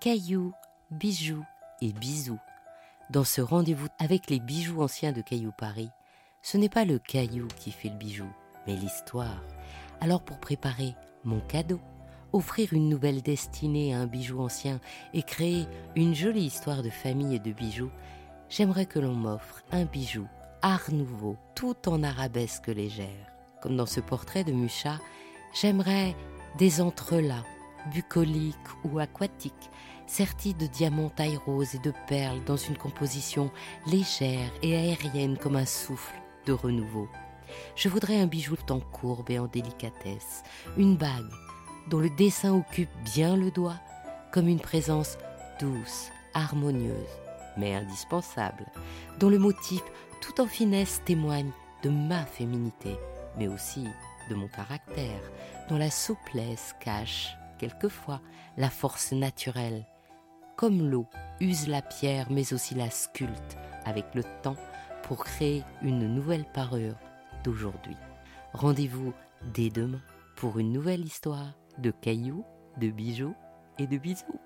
cailloux, bijoux et bisous. Dans ce rendez-vous avec les bijoux anciens de Caillou Paris, ce n'est pas le caillou qui fait le bijou, mais l'histoire. Alors pour préparer mon cadeau, offrir une nouvelle destinée à un bijou ancien et créer une jolie histoire de famille et de bijoux, j'aimerais que l'on m'offre un bijou art nouveau, tout en arabesque légère. Comme dans ce portrait de Mucha, j'aimerais des entrelacs, bucoliques ou aquatiques, sertis de diamants taille rose et de perles dans une composition légère et aérienne comme un souffle de renouveau. Je voudrais un bijou en courbe et en délicatesse, une bague dont le dessin occupe bien le doigt, comme une présence douce, harmonieuse, mais indispensable, dont le motif tout en finesse témoigne de ma féminité, mais aussi de mon caractère, dont la souplesse cache quelquefois la force naturelle. Comme l'eau use la pierre mais aussi la sculpte avec le temps pour créer une nouvelle parure d'aujourd'hui. Rendez-vous dès demain pour une nouvelle histoire de cailloux, de bijoux et de bisous.